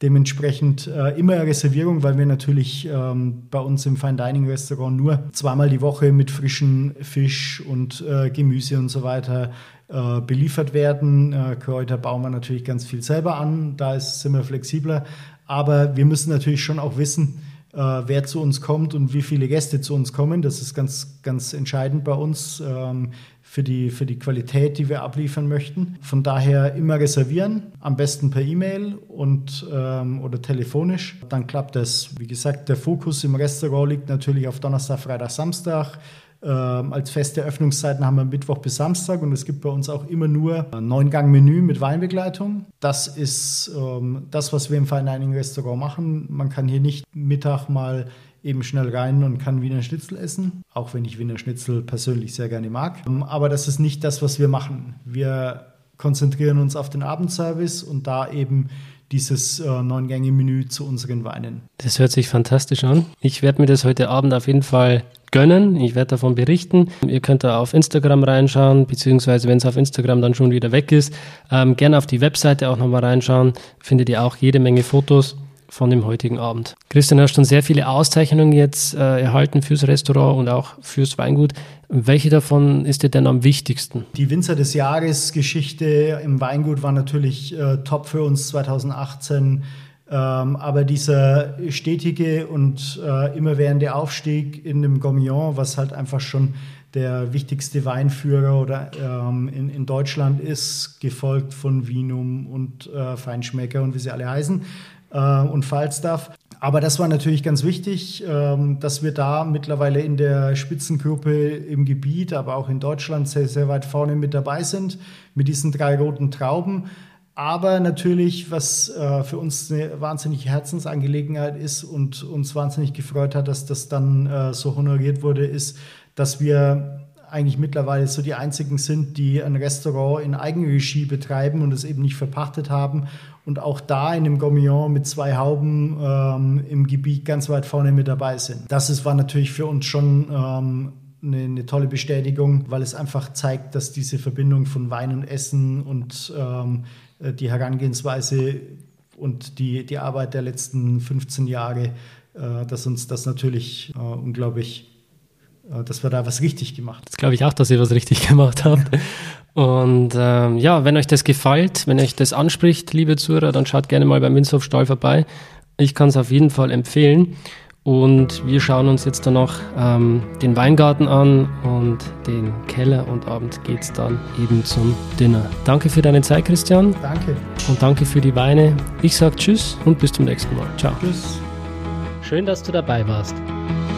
Dementsprechend äh, immer Reservierung, weil wir natürlich ähm, bei uns im Fine Dining Restaurant nur zweimal die Woche mit frischen Fisch und äh, Gemüse und so weiter äh, beliefert werden. Äh, Kräuter bauen wir natürlich ganz viel selber an, da ist, sind wir flexibler. Aber wir müssen natürlich schon auch wissen, äh, wer zu uns kommt und wie viele Gäste zu uns kommen. Das ist ganz, ganz entscheidend bei uns ähm, für, die, für die Qualität, die wir abliefern möchten. Von daher immer reservieren, am besten per E-Mail und ähm, oder telefonisch. Dann klappt das. Wie gesagt, der Fokus im Restaurant liegt natürlich auf Donnerstag, Freitag, Samstag. Ähm, als feste Öffnungszeiten haben wir Mittwoch bis Samstag und es gibt bei uns auch immer nur ein Neun-Gang-Menü mit Weinbegleitung. Das ist ähm, das, was wir im Dining Restaurant machen. Man kann hier nicht Mittag mal eben schnell rein und kann Wiener Schnitzel essen, auch wenn ich Wiener Schnitzel persönlich sehr gerne mag. Aber das ist nicht das, was wir machen. Wir konzentrieren uns auf den Abendservice und da eben dieses äh, Neun-Gänge-Menü zu unseren Weinen. Das hört sich fantastisch an. Ich werde mir das heute Abend auf jeden Fall gönnen. Ich werde davon berichten. Ihr könnt da auf Instagram reinschauen, beziehungsweise wenn es auf Instagram dann schon wieder weg ist, ähm, gerne auf die Webseite auch nochmal reinschauen. Findet ihr auch jede Menge Fotos von dem heutigen Abend. Christian, du hast schon sehr viele Auszeichnungen jetzt äh, erhalten fürs Restaurant und auch fürs Weingut. Welche davon ist dir denn am wichtigsten? Die Winzer des Jahres Geschichte im Weingut war natürlich äh, top für uns 2018. Ähm, aber dieser stetige und äh, immerwährende Aufstieg in dem Gourmillon, was halt einfach schon der wichtigste Weinführer oder ähm, in, in Deutschland ist, gefolgt von Vinum und äh, Feinschmecker und wie sie alle heißen, äh, und Falstaff. Aber das war natürlich ganz wichtig, ähm, dass wir da mittlerweile in der Spitzengruppe im Gebiet, aber auch in Deutschland sehr, sehr weit vorne mit dabei sind, mit diesen drei roten Trauben. Aber natürlich, was äh, für uns eine wahnsinnige Herzensangelegenheit ist und uns wahnsinnig gefreut hat, dass das dann äh, so honoriert wurde, ist, dass wir eigentlich mittlerweile so die einzigen sind, die ein Restaurant in Eigenregie betreiben und es eben nicht verpachtet haben. Und auch da in dem Gourmillon mit zwei Hauben ähm, im Gebiet ganz weit vorne mit dabei sind. Das ist, war natürlich für uns schon ähm, eine, eine, tolle Bestätigung, weil es einfach zeigt, dass diese Verbindung von Wein und Essen und ähm, äh, die Herangehensweise und die, die Arbeit der letzten 15 Jahre, äh, dass uns das natürlich äh, unglaublich dass wir da was richtig gemacht haben. Das glaube ich auch, dass ihr was richtig gemacht habt. Und ähm, ja, wenn euch das gefällt, wenn euch das anspricht, liebe Zuhörer, dann schaut gerne mal beim Münzhof Stall vorbei. Ich kann es auf jeden Fall empfehlen. Und wir schauen uns jetzt dann noch ähm, den Weingarten an und den Keller und abends geht es dann eben zum Dinner. Danke für deine Zeit, Christian. Danke. Und danke für die Weine. Ich sage Tschüss und bis zum nächsten Mal. Ciao. Tschüss. Schön, dass du dabei warst.